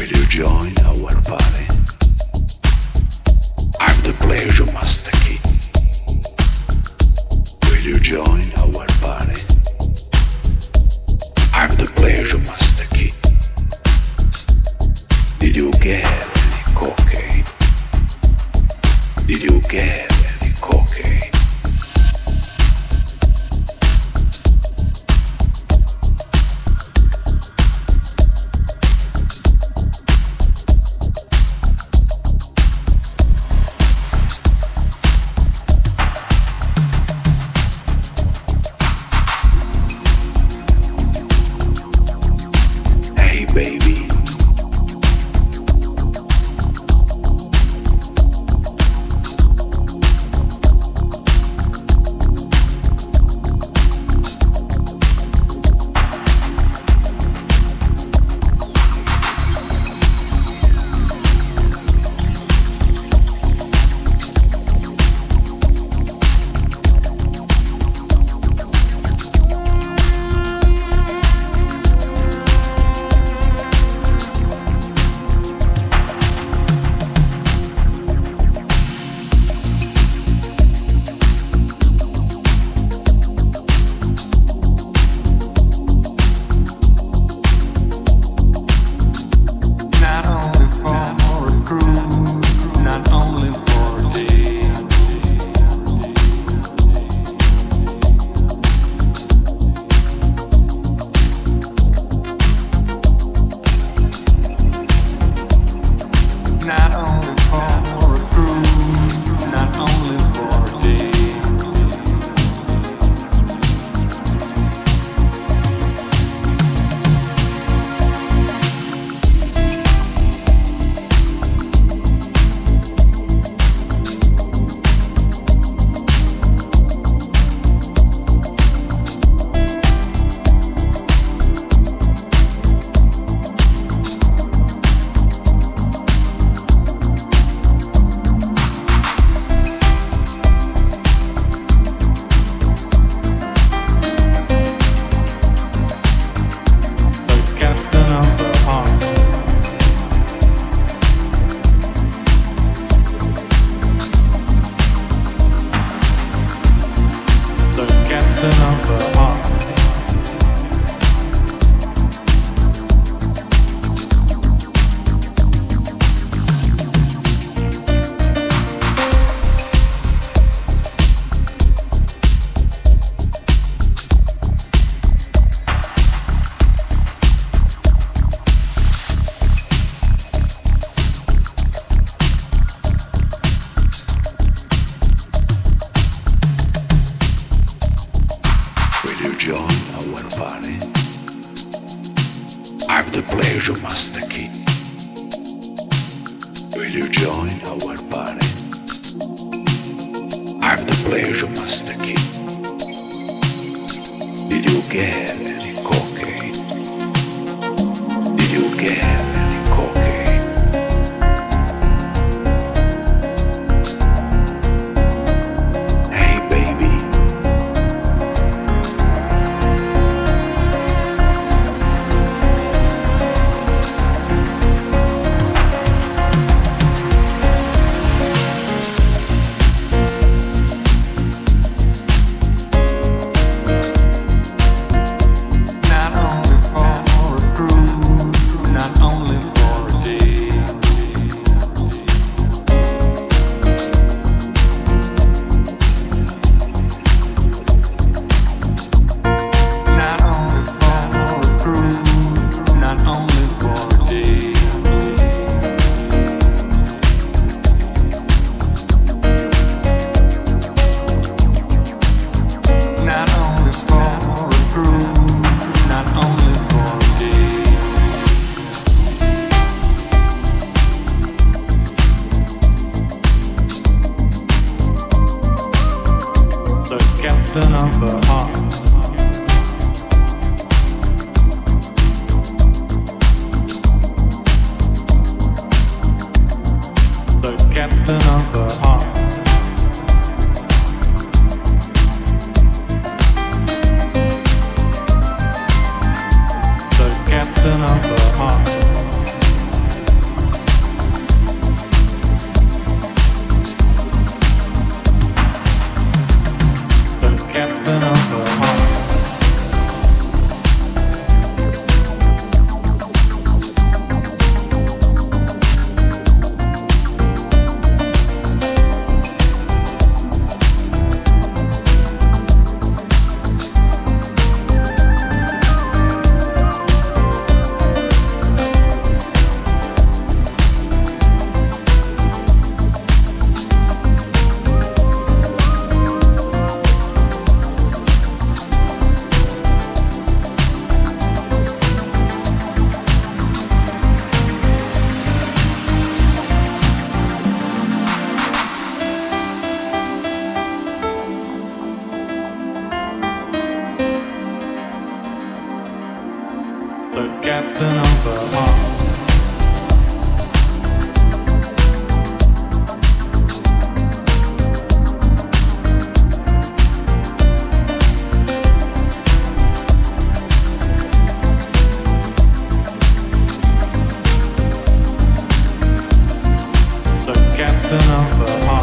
Will you join our party? I'm the pleasure master key. Will you join our party? I'm the pleasure master. baby. for a not only for a day. join our party. I've the pleasure master key. Will you join our party? I've the pleasure master key. Did you get? captain of the number The captain of the.